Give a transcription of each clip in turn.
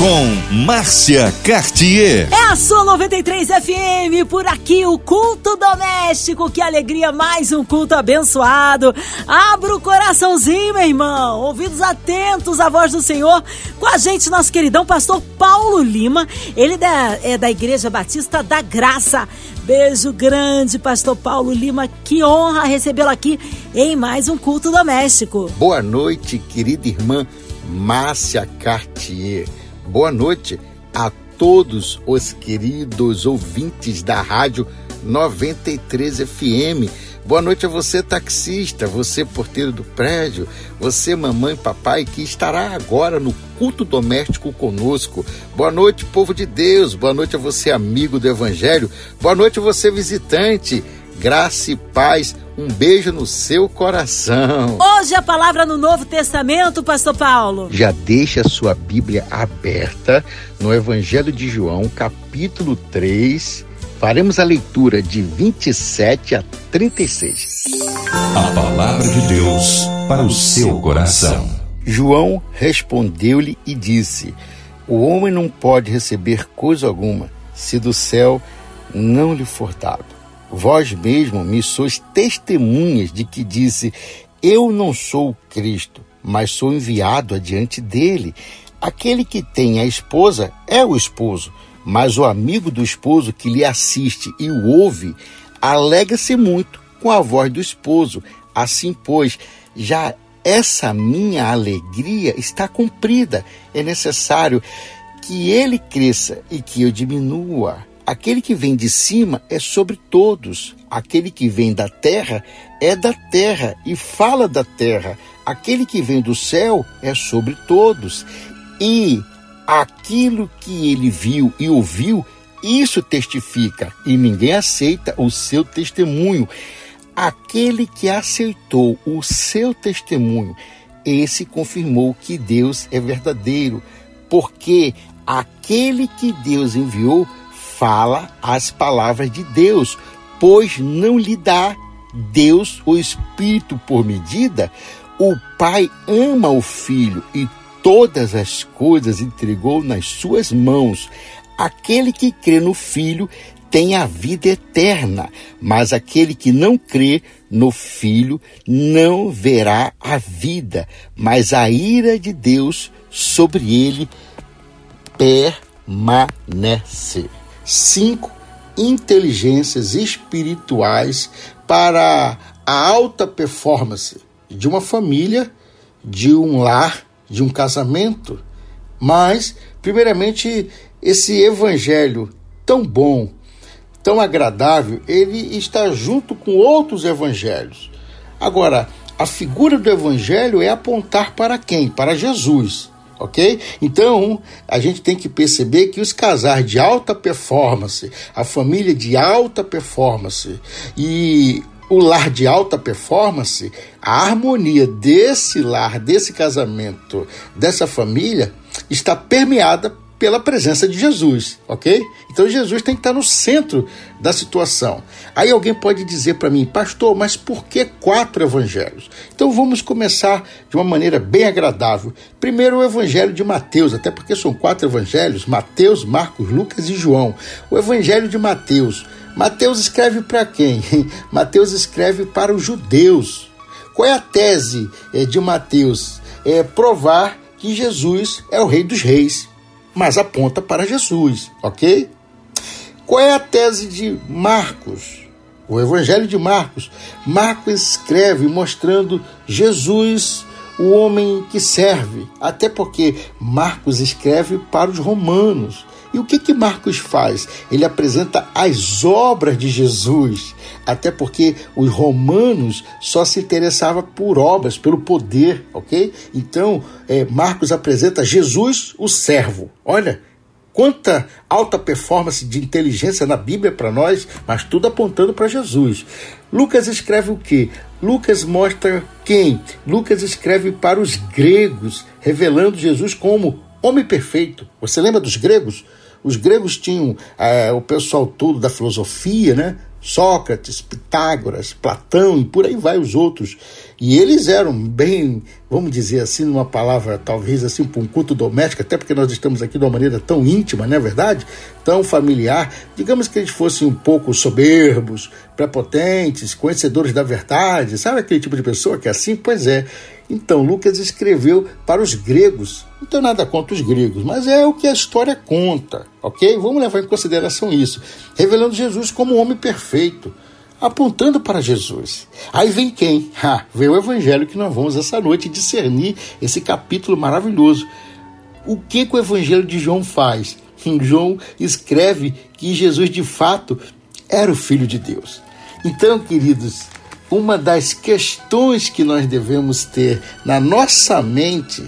Com Márcia Cartier. É a sua 93 FM, por aqui o culto doméstico. Que alegria, mais um culto abençoado. Abra o coraçãozinho, meu irmão. Ouvidos atentos à voz do Senhor. Com a gente, nosso queridão pastor Paulo Lima. Ele é da Igreja Batista da Graça. Beijo grande, pastor Paulo Lima. Que honra recebê-lo aqui em mais um culto doméstico. Boa noite, querida irmã Márcia Cartier. Boa noite a todos os queridos ouvintes da Rádio 93 FM. Boa noite a você, taxista, você, porteiro do prédio, você, mamãe, papai, que estará agora no culto doméstico conosco. Boa noite, povo de Deus. Boa noite a você, amigo do Evangelho. Boa noite a você, visitante. Graça e paz um beijo no seu coração. Hoje a palavra no Novo Testamento, Pastor Paulo. Já deixa a sua Bíblia aberta no Evangelho de João, capítulo 3. Faremos a leitura de 27 a 36. A palavra de Deus para o seu coração. João respondeu-lhe e disse: O homem não pode receber coisa alguma se do céu não lhe for dado. Vós mesmo me sois testemunhas de que disse: Eu não sou Cristo, mas sou enviado adiante dele. Aquele que tem a esposa é o esposo, mas o amigo do esposo que lhe assiste e o ouve alegra-se muito com a voz do esposo. Assim, pois, já essa minha alegria está cumprida. É necessário que ele cresça e que eu diminua. Aquele que vem de cima é sobre todos. Aquele que vem da terra é da terra e fala da terra. Aquele que vem do céu é sobre todos. E aquilo que ele viu e ouviu, isso testifica, e ninguém aceita o seu testemunho. Aquele que aceitou o seu testemunho, esse confirmou que Deus é verdadeiro, porque aquele que Deus enviou fala as palavras de Deus, pois não lhe dá Deus o Espírito por medida. O Pai ama o Filho e todas as coisas entregou nas suas mãos. Aquele que crê no Filho tem a vida eterna, mas aquele que não crê no Filho não verá a vida, mas a ira de Deus sobre ele permanece cinco inteligências espirituais para a alta performance de uma família, de um lar, de um casamento. Mas, primeiramente, esse evangelho tão bom, tão agradável, ele está junto com outros evangelhos. Agora, a figura do evangelho é apontar para quem? Para Jesus ok? Então, a gente tem que perceber que os casais de alta performance, a família de alta performance e o lar de alta performance, a harmonia desse lar, desse casamento, dessa família, está permeada pela presença de Jesus, ok? Então Jesus tem que estar no centro da situação. Aí alguém pode dizer para mim, pastor, mas por que quatro evangelhos? Então vamos começar de uma maneira bem agradável. Primeiro o evangelho de Mateus, até porque são quatro evangelhos: Mateus, Marcos, Lucas e João. O evangelho de Mateus. Mateus escreve para quem? Mateus escreve para os judeus. Qual é a tese eh, de Mateus? É provar que Jesus é o Rei dos Reis mas aponta para Jesus, ok? Qual é a tese de Marcos? O Evangelho de Marcos. Marcos escreve mostrando Jesus, o homem que serve, até porque Marcos escreve para os romanos. E o que que Marcos faz? Ele apresenta as obras de Jesus, até porque os romanos só se interessavam por obras, pelo poder, ok? Então, é, Marcos apresenta Jesus, o servo. Olha, quanta alta performance de inteligência na Bíblia para nós, mas tudo apontando para Jesus. Lucas escreve o que? Lucas mostra quem? Lucas escreve para os gregos, revelando Jesus como homem perfeito. Você lembra dos gregos? Os gregos tinham é, o pessoal todo da filosofia, né? Sócrates, Pitágoras, Platão e por aí vai os outros. E eles eram bem, vamos dizer assim, numa palavra talvez assim, para um culto doméstico, até porque nós estamos aqui de uma maneira tão íntima, não é verdade? Tão familiar. Digamos que eles fossem um pouco soberbos, prepotentes, conhecedores da verdade, sabe aquele tipo de pessoa que é assim? Pois é. Então, Lucas escreveu para os gregos. Não tenho nada contra os gregos, mas é o que a história conta, ok? Vamos levar em consideração isso. Revelando Jesus como um homem perfeito, apontando para Jesus. Aí vem quem? Ah, vem o evangelho que nós vamos essa noite discernir esse capítulo maravilhoso. O que, que o evangelho de João faz? João escreve que Jesus de fato era o Filho de Deus. Então, queridos, uma das questões que nós devemos ter na nossa mente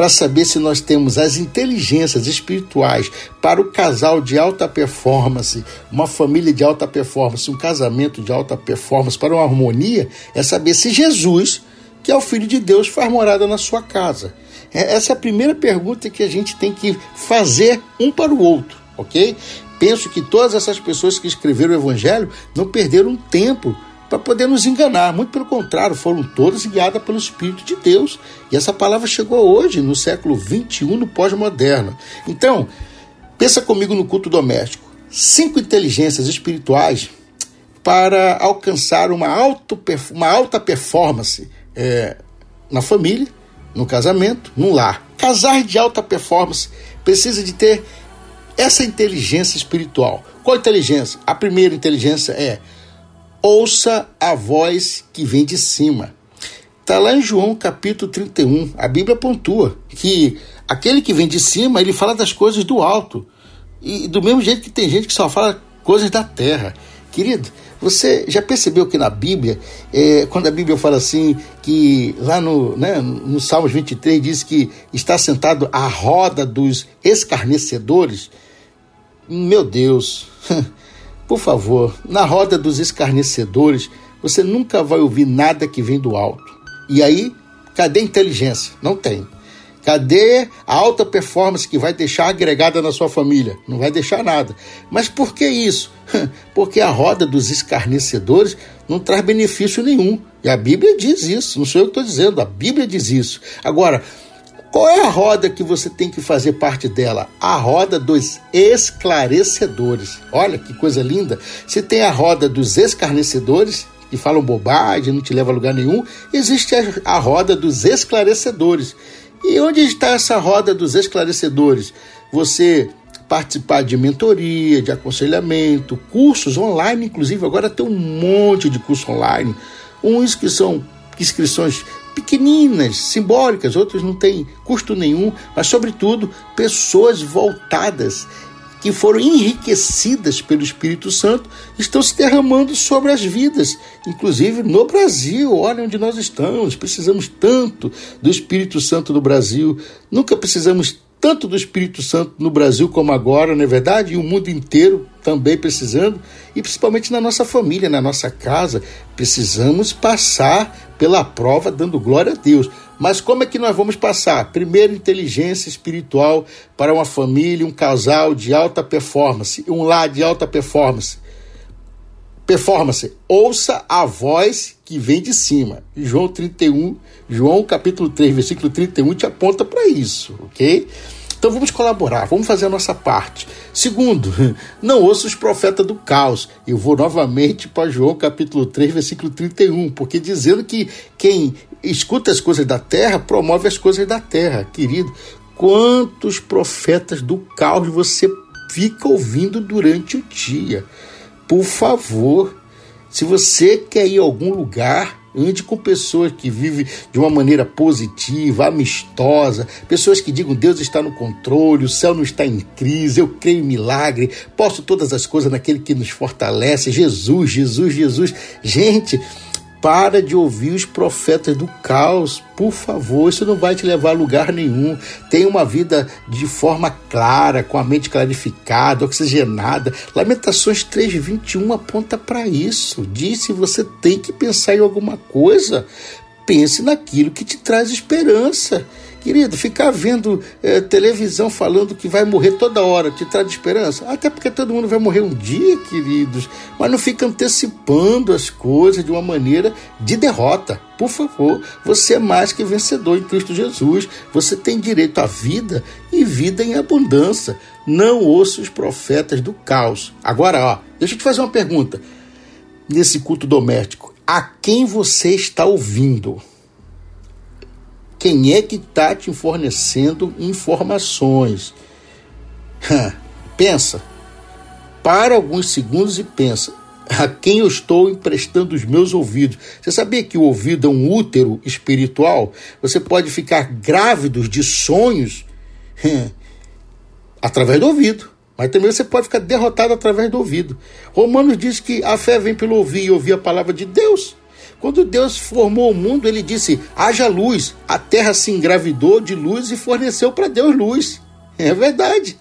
para saber se nós temos as inteligências espirituais para o casal de alta performance, uma família de alta performance, um casamento de alta performance, para uma harmonia, é saber se Jesus, que é o Filho de Deus, faz morada na sua casa. É, essa é a primeira pergunta que a gente tem que fazer um para o outro, ok? Penso que todas essas pessoas que escreveram o Evangelho não perderam tempo para poder nos enganar. Muito pelo contrário, foram todas guiadas pelo Espírito de Deus. E essa palavra chegou hoje, no século 21, no pós-moderno. Então, pensa comigo no culto doméstico. Cinco inteligências espirituais para alcançar uma, uma alta performance é, na família, no casamento, no lar. Casar de alta performance precisa de ter essa inteligência espiritual. Qual inteligência? A primeira inteligência é ouça a voz que vem de cima. Está lá em João capítulo 31. A Bíblia pontua que aquele que vem de cima, ele fala das coisas do alto. E do mesmo jeito que tem gente que só fala coisas da terra. Querido, você já percebeu que na Bíblia, é, quando a Bíblia fala assim, que lá no, né, no Salmos 23 diz que está sentado à roda dos escarnecedores? Meu Deus, Por favor, na roda dos escarnecedores, você nunca vai ouvir nada que vem do alto. E aí, cadê a inteligência? Não tem. Cadê a alta performance que vai deixar agregada na sua família? Não vai deixar nada. Mas por que isso? Porque a roda dos escarnecedores não traz benefício nenhum. E a Bíblia diz isso, não sou eu que estou dizendo, a Bíblia diz isso. Agora, qual é a roda que você tem que fazer parte dela? A roda dos esclarecedores. Olha que coisa linda. Você tem a roda dos escarnecedores, que falam bobagem, não te leva a lugar nenhum. Existe a roda dos esclarecedores. E onde está essa roda dos esclarecedores? Você participar de mentoria, de aconselhamento, cursos online, inclusive agora tem um monte de curso online, uns que são inscrições pequeninas, simbólicas, outras não têm custo nenhum, mas, sobretudo, pessoas voltadas que foram enriquecidas pelo Espírito Santo estão se derramando sobre as vidas, inclusive no Brasil. Olha onde nós estamos, precisamos tanto do Espírito Santo no Brasil, nunca precisamos tanto do Espírito Santo no Brasil como agora, não é verdade? E o mundo inteiro também precisando, e principalmente na nossa família, na nossa casa, precisamos passar pela prova dando glória a Deus. Mas como é que nós vamos passar? Primeiro, inteligência espiritual para uma família, um casal de alta performance, um lar de alta performance. Performance, ouça a voz que vem de cima. João 31, João capítulo 3, versículo 31 te aponta para isso, ok? Então vamos colaborar, vamos fazer a nossa parte. Segundo, não ouça os profetas do caos. Eu vou novamente para João capítulo 3, versículo 31, porque dizendo que quem escuta as coisas da terra promove as coisas da terra. Querido, quantos profetas do caos você fica ouvindo durante o dia? Por favor, se você quer ir a algum lugar, ande com pessoas que vivem de uma maneira positiva, amistosa, pessoas que digam Deus está no controle, o céu não está em crise, eu creio em milagre, posso todas as coisas naquele que nos fortalece, Jesus, Jesus, Jesus. Gente, para de ouvir os profetas do caos, por favor, isso não vai te levar a lugar nenhum. Tenha uma vida de forma clara, com a mente clarificada, oxigenada. Lamentações 3:21 aponta para isso. Diz se você tem que pensar em alguma coisa, pense naquilo que te traz esperança. Querido, ficar vendo é, televisão falando que vai morrer toda hora te traz esperança? Até porque todo mundo vai morrer um dia, queridos. Mas não fica antecipando as coisas de uma maneira de derrota. Por favor, você é mais que vencedor em Cristo Jesus. Você tem direito à vida e vida em abundância. Não ouça os profetas do caos. Agora, ó, deixa eu te fazer uma pergunta. Nesse culto doméstico, a quem você está ouvindo? Quem é que está te fornecendo informações? pensa. Para alguns segundos e pensa. A quem eu estou emprestando os meus ouvidos? Você sabia que o ouvido é um útero espiritual? Você pode ficar grávido de sonhos através do ouvido. Mas também você pode ficar derrotado através do ouvido. Romanos diz que a fé vem pelo ouvir e ouvir a palavra de Deus. Quando Deus formou o mundo, ele disse: haja luz. A terra se engravidou de luz e forneceu para Deus luz. É verdade.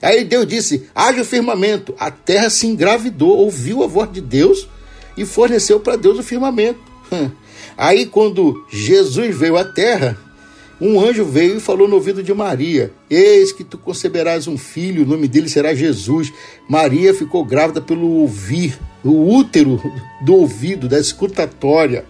Aí Deus disse: haja o firmamento. A terra se engravidou, ouviu a voz de Deus e forneceu para Deus o firmamento. Aí, quando Jesus veio à terra, um anjo veio e falou no ouvido de Maria: Eis que tu conceberás um filho, o nome dele será Jesus. Maria ficou grávida pelo ouvir, o útero do ouvido, da escutatória.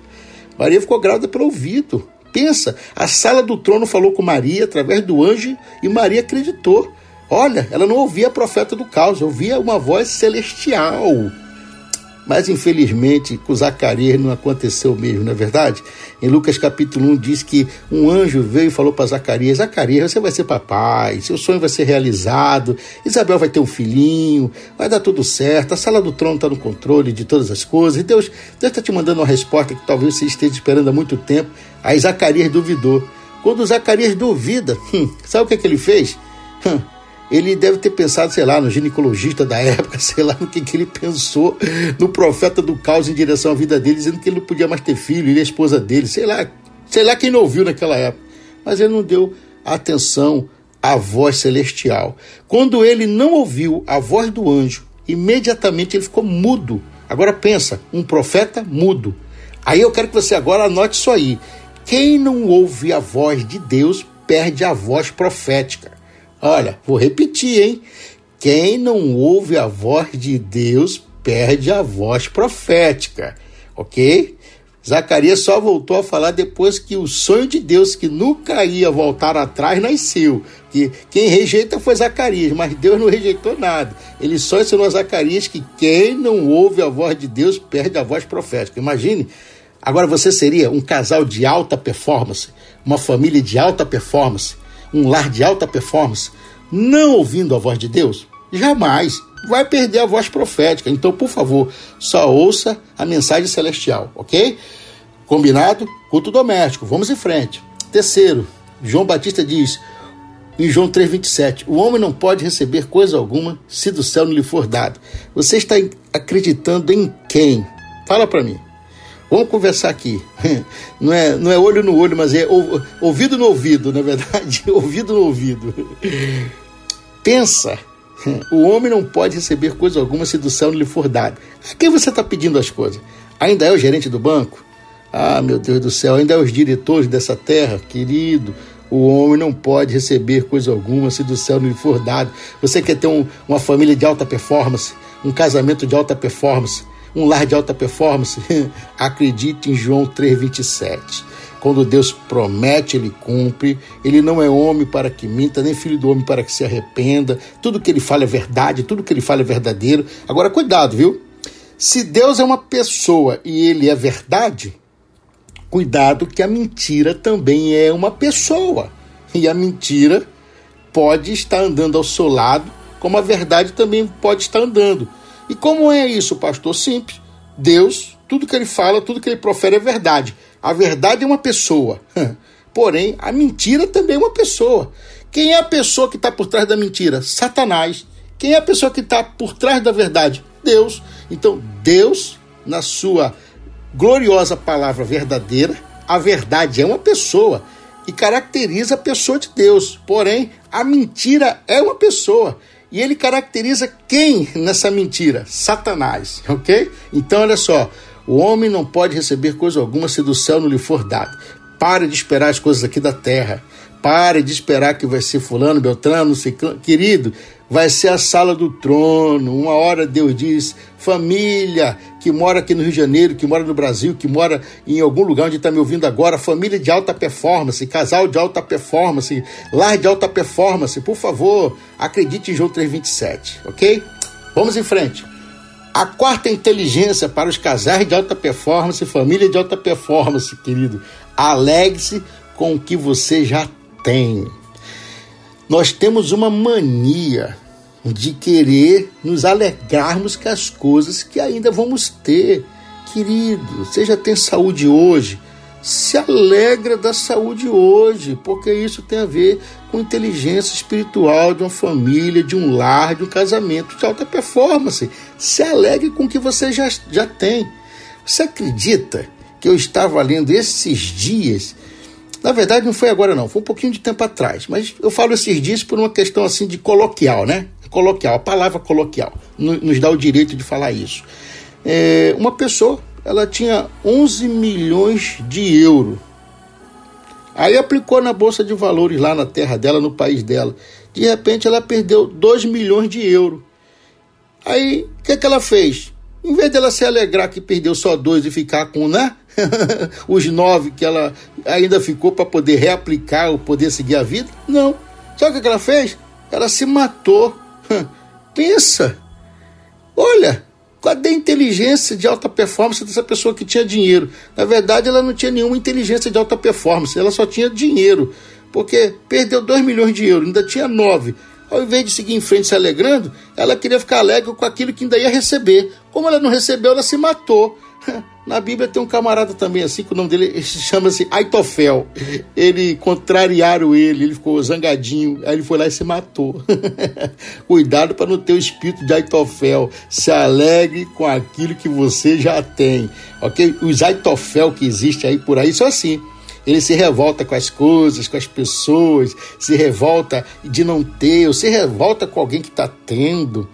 Maria ficou grávida pelo ouvido. Pensa, a sala do trono falou com Maria através do anjo e Maria acreditou. Olha, ela não ouvia a profeta do caos, ouvia uma voz celestial. Mas infelizmente com Zacarias não aconteceu mesmo, não é verdade? Em Lucas capítulo 1 diz que um anjo veio e falou para Zacarias: Zacarias, você vai ser papai, seu sonho vai ser realizado, Isabel vai ter um filhinho, vai dar tudo certo, a sala do trono está no controle de todas as coisas, e Deus está te mandando uma resposta que talvez você esteja esperando há muito tempo. Aí Zacarias duvidou. Quando Zacarias duvida, hum, sabe o que, é que ele fez? Hum, ele deve ter pensado, sei lá, no ginecologista da época, sei lá no que, que ele pensou, no profeta do caos em direção à vida dele, dizendo que ele não podia mais ter filho, ele é a esposa dele, sei lá, sei lá quem não ouviu naquela época. Mas ele não deu atenção à voz celestial. Quando ele não ouviu a voz do anjo, imediatamente ele ficou mudo. Agora pensa, um profeta mudo. Aí eu quero que você agora anote isso aí. Quem não ouve a voz de Deus perde a voz profética. Olha, vou repetir, hein? Quem não ouve a voz de Deus perde a voz profética, ok? Zacarias só voltou a falar depois que o sonho de Deus, que nunca ia voltar atrás, nasceu. Que quem rejeita foi Zacarias, mas Deus não rejeitou nada. Ele só ensinou a Zacarias que quem não ouve a voz de Deus perde a voz profética. Imagine, agora você seria um casal de alta performance, uma família de alta performance, um lar de alta performance, não ouvindo a voz de Deus? Jamais. Vai perder a voz profética. Então, por favor, só ouça a mensagem celestial, ok? Combinado? Culto doméstico. Vamos em frente. Terceiro, João Batista diz em João 3,27: O homem não pode receber coisa alguma se do céu não lhe for dado. Você está acreditando em quem? Fala para mim. Vamos conversar aqui. Não é, não é olho no olho, mas é ouvido no ouvido, na verdade. ouvido no ouvido. Pensa. O homem não pode receber coisa alguma se do céu não lhe for dado. A quem você está pedindo as coisas? Ainda é o gerente do banco? Ah, meu Deus do céu, ainda é os diretores dessa terra, querido. O homem não pode receber coisa alguma se do céu não lhe for dado. Você quer ter um, uma família de alta performance, um casamento de alta performance, um lar de alta performance? Acredite em João 3,27. Quando Deus promete, ele cumpre. Ele não é homem para que minta, nem filho do homem para que se arrependa. Tudo que ele fala é verdade, tudo que ele fala é verdadeiro. Agora, cuidado, viu? Se Deus é uma pessoa e ele é verdade, cuidado que a mentira também é uma pessoa. E a mentira pode estar andando ao seu lado, como a verdade também pode estar andando. E como é isso, pastor? Simples. Deus, tudo que ele fala, tudo que ele profere é verdade. A verdade é uma pessoa. Porém, a mentira também é uma pessoa. Quem é a pessoa que está por trás da mentira? Satanás. Quem é a pessoa que está por trás da verdade? Deus. Então, Deus, na sua gloriosa palavra verdadeira, a verdade é uma pessoa e caracteriza a pessoa de Deus. Porém, a mentira é uma pessoa. E ele caracteriza quem nessa mentira? Satanás, ok? Então, olha só: o homem não pode receber coisa alguma se do céu não lhe for dado. Pare de esperar as coisas aqui da terra. Pare de esperar que vai ser fulano, beltrano. Querido, vai ser a sala do trono. Uma hora Deus diz: família que mora aqui no Rio de Janeiro, que mora no Brasil, que mora em algum lugar onde está me ouvindo agora, família de alta performance, casal de alta performance, lar de alta performance, por favor, acredite em João 327, ok? Vamos em frente. A quarta inteligência para os casais de alta performance, família de alta performance, querido. Alegre-se com o que você já tem. Nós temos uma mania de querer nos alegrarmos com as coisas que ainda vamos ter. Querido, você já tem saúde hoje, se alegra da saúde hoje, porque isso tem a ver com inteligência espiritual de uma família, de um lar, de um casamento de alta performance. Se alegre com o que você já, já tem. Você acredita que eu estava lendo esses dias? Na verdade, não foi agora, não, foi um pouquinho de tempo atrás, mas eu falo esses dias por uma questão assim de coloquial, né? coloquial, a palavra coloquial nos dá o direito de falar isso. É, uma pessoa, ela tinha 11 milhões de euros. Aí aplicou na bolsa de valores lá na terra dela, no país dela. De repente ela perdeu 2 milhões de euros. Aí o que, que ela fez? Em vez dela se alegrar que perdeu só dois e ficar com, né? Os nove que ela ainda ficou para poder reaplicar ou poder seguir a vida, não. Sabe o que ela fez? Ela se matou Pensa. Olha, cadê a inteligência de alta performance dessa pessoa que tinha dinheiro? Na verdade, ela não tinha nenhuma inteligência de alta performance, ela só tinha dinheiro. Porque perdeu 2 milhões de euros, ainda tinha 9. Ao invés de seguir em frente se alegrando, ela queria ficar alegre com aquilo que ainda ia receber. Como ela não recebeu, ela se matou. Na Bíblia tem um camarada também assim, que o nome dele chama-se Aitofel. Ele contrariaram ele, ele ficou zangadinho, aí ele foi lá e se matou. Cuidado para não ter o espírito de Aitofel. Se alegre com aquilo que você já tem. Ok? Os Aitofel que existem aí por aí são assim. Ele se revolta com as coisas, com as pessoas, se revolta de não ter, ou se revolta com alguém que está tendo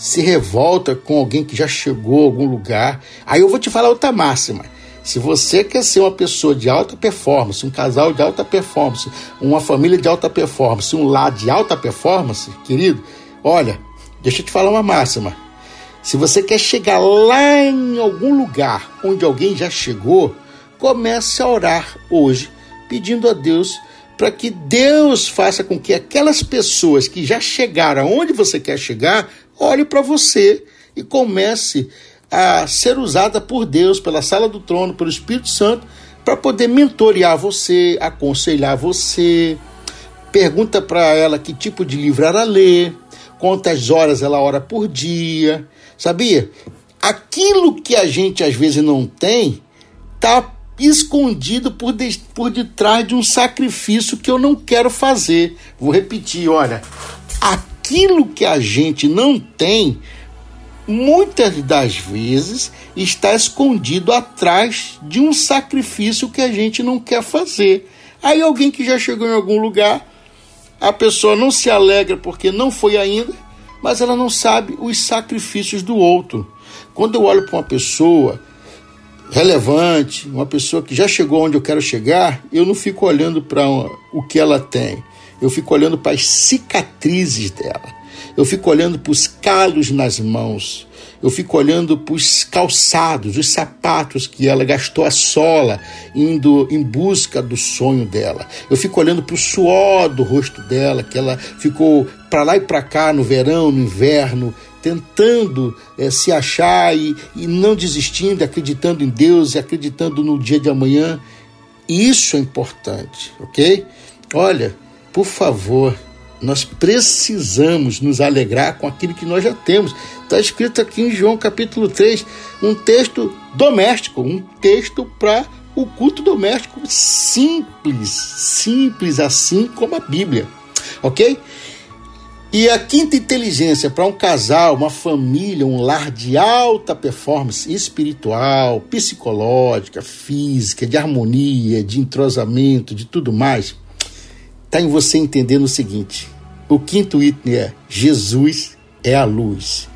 se revolta com alguém que já chegou a algum lugar. Aí eu vou te falar outra máxima. Se você quer ser uma pessoa de alta performance, um casal de alta performance, uma família de alta performance, um lar de alta performance, querido, olha, deixa eu te falar uma máxima. Se você quer chegar lá em algum lugar onde alguém já chegou, comece a orar hoje, pedindo a Deus para que Deus faça com que aquelas pessoas que já chegaram aonde você quer chegar olhe para você e comece a ser usada por Deus, pela sala do trono, pelo Espírito Santo, para poder mentorear você, aconselhar você. Pergunta para ela que tipo de livro ela lê, quantas horas ela ora por dia. Sabia? Aquilo que a gente às vezes não tem está escondido por, de, por detrás de um sacrifício que eu não quero fazer. Vou repetir, olha. Aquilo que a gente não tem, muitas das vezes está escondido atrás de um sacrifício que a gente não quer fazer. Aí alguém que já chegou em algum lugar, a pessoa não se alegra porque não foi ainda, mas ela não sabe os sacrifícios do outro. Quando eu olho para uma pessoa relevante, uma pessoa que já chegou onde eu quero chegar, eu não fico olhando para o que ela tem. Eu fico olhando para as cicatrizes dela. Eu fico olhando para os calos nas mãos. Eu fico olhando para os calçados, os sapatos que ela gastou a sola indo em busca do sonho dela. Eu fico olhando para o suor do rosto dela, que ela ficou para lá e para cá no verão, no inverno, tentando é, se achar e, e não desistindo, acreditando em Deus e acreditando no dia de amanhã. Isso é importante, ok? Olha, por favor, nós precisamos nos alegrar com aquilo que nós já temos. Está escrito aqui em João capítulo 3, um texto doméstico, um texto para o culto doméstico simples, simples assim como a Bíblia, ok? E a quinta inteligência para um casal, uma família, um lar de alta performance espiritual, psicológica, física, de harmonia, de entrosamento, de tudo mais, está em você entendendo o seguinte: o quinto item é Jesus é a luz.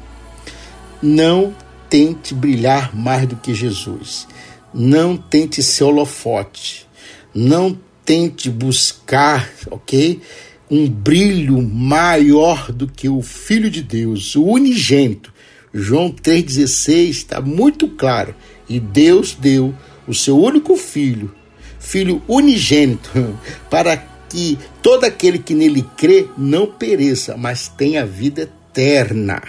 Não tente brilhar mais do que Jesus. Não tente ser holofote. Não tente buscar, ok? Um brilho maior do que o Filho de Deus, o unigênito. João 3,16 está muito claro. E Deus deu o seu único filho, filho unigênito, para que todo aquele que nele crê não pereça, mas tenha vida eterna.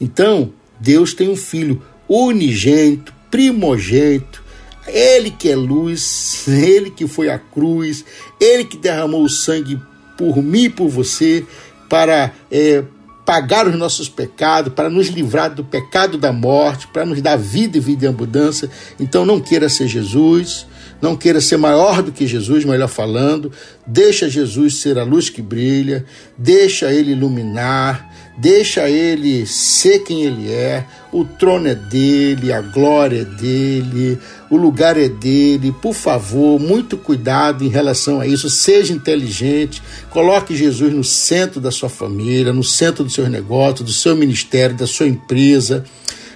Então, Deus tem um filho unigênito, primogênito, ele que é luz, ele que foi à cruz, ele que derramou o sangue por mim e por você, para é, pagar os nossos pecados, para nos livrar do pecado da morte, para nos dar vida e vida em abundância. Então não queira ser Jesus, não queira ser maior do que Jesus, melhor falando. Deixa Jesus ser a luz que brilha, deixa ele iluminar, deixa ele ser quem ele é. O trono é dele, a glória é dele, o lugar é dele. Por favor, muito cuidado em relação a isso. Seja inteligente, coloque Jesus no centro da sua família, no centro dos seus negócios, do seu ministério, da sua empresa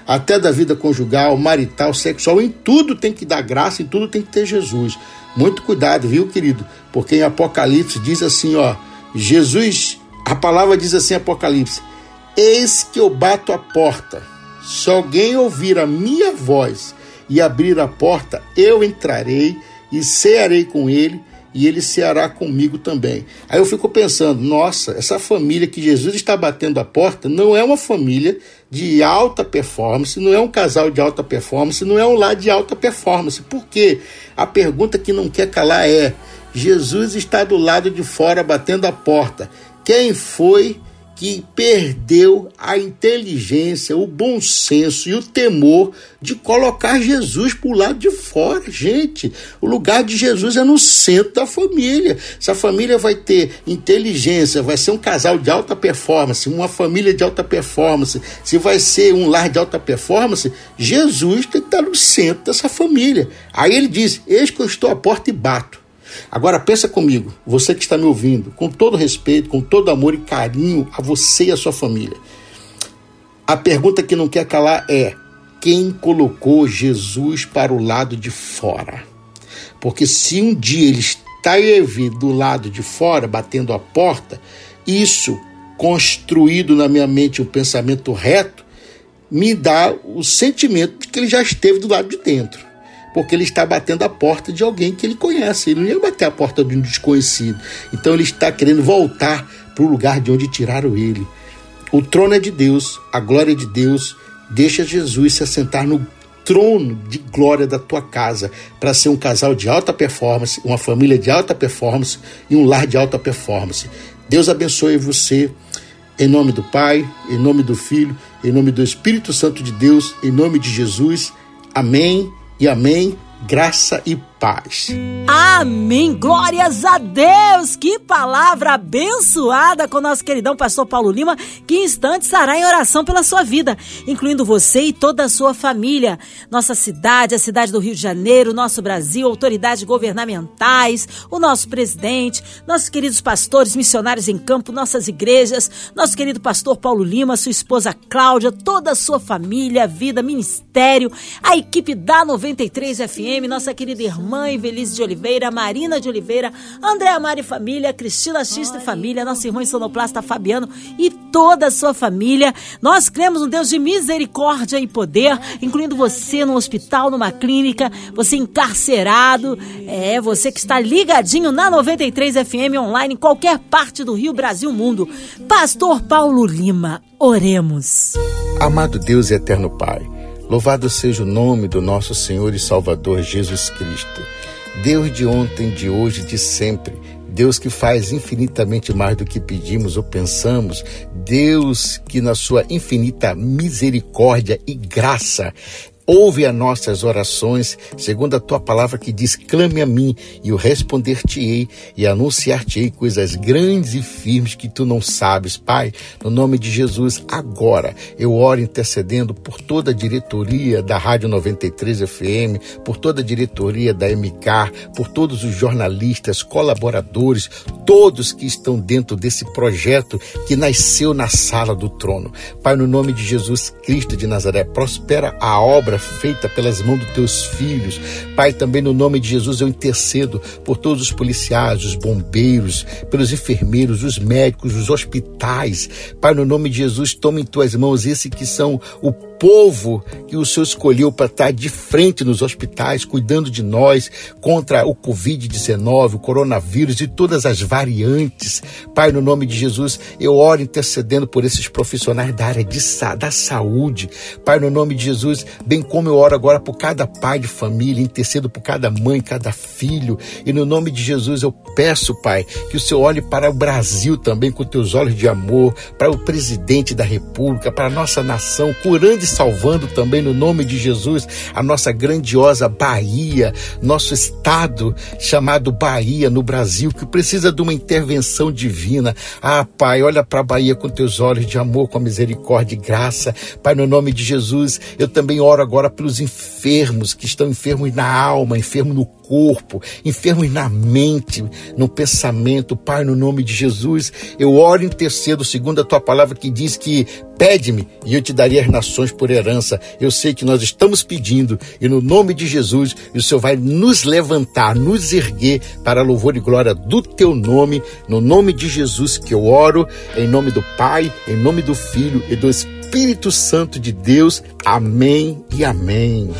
até da vida conjugal, marital, sexual, em tudo tem que dar graça, em tudo tem que ter Jesus. Muito cuidado, viu, querido? Porque em Apocalipse diz assim, ó, Jesus, a palavra diz assim, Apocalipse: Eis que eu bato a porta. Se alguém ouvir a minha voz e abrir a porta, eu entrarei e cearei com ele e ele ceará comigo também. Aí eu fico pensando, nossa, essa família que Jesus está batendo a porta não é uma família de alta performance, não é um casal de alta performance, não é um lar de alta performance. Por quê? A pergunta que não quer calar é: Jesus está do lado de fora batendo a porta. Quem foi que perdeu a inteligência, o bom senso e o temor de colocar Jesus para o lado de fora. Gente, o lugar de Jesus é no centro da família. Se a família vai ter inteligência, vai ser um casal de alta performance, uma família de alta performance, se vai ser um lar de alta performance, Jesus tem que estar no centro dessa família. Aí ele diz: Eis que eu estou à porta e bato. Agora pensa comigo, você que está me ouvindo, com todo respeito, com todo amor e carinho a você e a sua família. A pergunta que não quer calar é: quem colocou Jesus para o lado de fora? Porque se um dia ele esteve do lado de fora, batendo a porta, isso construído na minha mente um pensamento reto, me dá o sentimento de que ele já esteve do lado de dentro porque ele está batendo a porta de alguém que ele conhece. Ele não ia bater a porta de um desconhecido. Então ele está querendo voltar para o lugar de onde tiraram ele. O trono é de Deus, a glória é de Deus. Deixa Jesus se assentar no trono de glória da tua casa para ser um casal de alta performance, uma família de alta performance e um lar de alta performance. Deus abençoe você. Em nome do Pai, em nome do Filho, em nome do Espírito Santo de Deus, em nome de Jesus. Amém e amém. Graça e paz. Amém. Glórias a Deus. Que palavra abençoada com nosso queridão pastor Paulo Lima, que em instantes estará em oração pela sua vida, incluindo você e toda a sua família. Nossa cidade, a cidade do Rio de Janeiro, nosso Brasil, autoridades governamentais, o nosso presidente, nossos queridos pastores, missionários em campo, nossas igrejas, nosso querido pastor Paulo Lima, sua esposa Cláudia, toda a sua família, vida, ministério, a equipe da 93 FM, nossa querida irmã Mãe, Velice de Oliveira, Marina de Oliveira, Andréa Mari Família, Cristina Xista e Família, nossa irmã sonoplasta Fabiano e toda a sua família. Nós cremos um Deus de misericórdia e poder, incluindo você no hospital, numa clínica, você encarcerado, é, você que está ligadinho na 93 FM online em qualquer parte do Rio, Brasil, mundo. Pastor Paulo Lima, oremos. Amado Deus e eterno Pai, Louvado seja o nome do nosso Senhor e Salvador Jesus Cristo. Deus de ontem, de hoje, de sempre. Deus que faz infinitamente mais do que pedimos ou pensamos, Deus que, na sua infinita misericórdia e graça, Ouve as nossas orações, segundo a tua palavra que diz: clame a mim, e eu responder-te-ei e anunciar-te-ei coisas grandes e firmes que tu não sabes. Pai, no nome de Jesus, agora eu oro intercedendo por toda a diretoria da Rádio 93 FM, por toda a diretoria da MK, por todos os jornalistas, colaboradores, todos que estão dentro desse projeto que nasceu na sala do trono. Pai, no nome de Jesus Cristo de Nazaré, prospera a obra obra feita pelas mãos dos teus filhos. Pai, também no nome de Jesus eu intercedo por todos os policiais, os bombeiros, pelos enfermeiros, os médicos, os hospitais. Pai, no nome de Jesus, toma em tuas mãos esse que são o povo que o Senhor escolheu para estar de frente nos hospitais, cuidando de nós contra o Covid-19, o coronavírus e todas as variantes. Pai, no nome de Jesus, eu oro intercedendo por esses profissionais da área de, da saúde. Pai, no nome de Jesus, bem como eu oro agora por cada pai de família, intercedo por cada mãe, cada filho. E no nome de Jesus eu peço, Pai, que o Senhor olhe para o Brasil também com teus olhos de amor, para o presidente da República, para a nossa nação, curando e salvando também no nome de Jesus a nossa grandiosa Bahia, nosso estado chamado Bahia no Brasil, que precisa de uma intervenção divina. Ah, Pai, olha para a Bahia com teus olhos de amor, com misericórdia e graça. Pai, no nome de Jesus, eu também oro agora pelos enfermos que estão enfermos na alma, enfermos no corpo, enfermos na mente, no pensamento. Pai, no nome de Jesus, eu oro e intercedo segundo a tua palavra que diz que pede-me e eu te darei as nações por herança. Eu sei que nós estamos pedindo e no nome de Jesus, o Senhor vai nos levantar, nos erguer para louvor e glória do teu nome, no nome de Jesus que eu oro, em nome do Pai, em nome do Filho e do Espírito Santo de Deus. Amém e amém.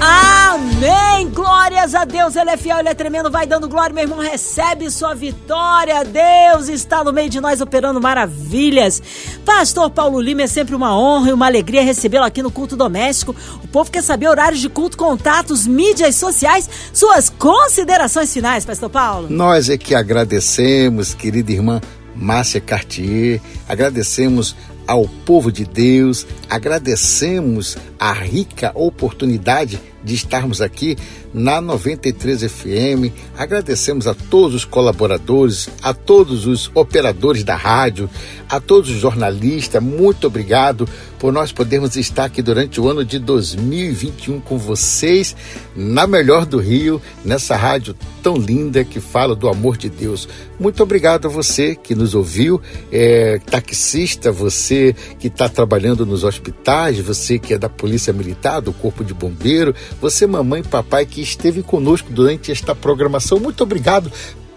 Amém! Glórias a Deus, Ele é fiel, Ele é tremendo, vai dando glória, meu irmão, recebe sua vitória. Deus está no meio de nós operando maravilhas. Pastor Paulo Lima, é sempre uma honra e uma alegria recebê-lo aqui no culto doméstico. O povo quer saber horários de culto, contatos, mídias sociais, suas considerações finais, Pastor Paulo. Nós é que agradecemos, querida irmã Márcia Cartier, agradecemos ao povo de Deus, agradecemos a rica oportunidade de estarmos aqui na 93 FM. Agradecemos a todos os colaboradores, a todos os operadores da rádio, a todos os jornalistas. Muito obrigado por nós podermos estar aqui durante o ano de 2021 com vocês, na melhor do Rio, nessa rádio tão linda que fala do amor de Deus. Muito obrigado a você que nos ouviu, é, taxista, você que está trabalhando nos hospitais, você que é da Polícia Militar, do Corpo de Bombeiro, você, mamãe e papai, que esteve conosco durante esta programação. Muito obrigado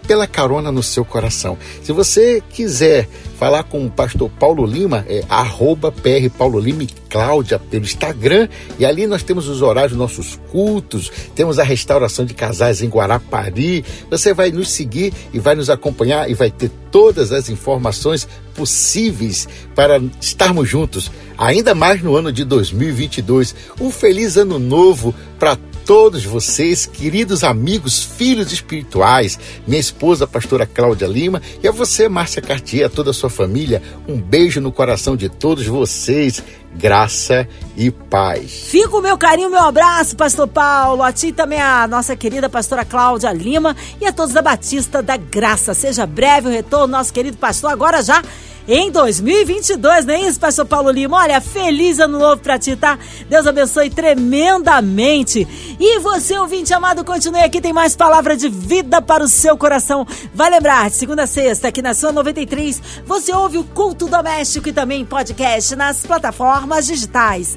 pela carona no seu coração. Se você quiser falar com o pastor Paulo Lima, é arroba PR Paulo Lima e Cláudia pelo Instagram. E ali nós temos os horários dos nossos cultos, temos a restauração de casais em Guarapari. Você vai nos seguir e vai nos acompanhar e vai ter todas as informações possíveis para estarmos juntos, ainda mais no ano de 2022. Um feliz ano novo para todos vocês, queridos amigos, filhos espirituais, minha esposa, a pastora Cláudia Lima, e a você, Márcia Cartier, a toda a sua família. Um beijo no coração de todos vocês. Graça e paz. Fica o meu carinho, meu abraço, Pastor Paulo. A ti também a nossa querida pastora Cláudia Lima e a todos da Batista da Graça. Seja breve o retorno, nosso querido pastor, agora já em 2022, não é isso, pastor Paulo Lima? Olha, feliz ano novo pra ti, tá? Deus abençoe tremendamente. E você, ouvinte amado, continue aqui, tem mais palavra de vida para o seu coração. Vai lembrar, segunda a sexta, aqui na sua 93, você ouve o Culto Doméstico e também podcast nas plataformas digitais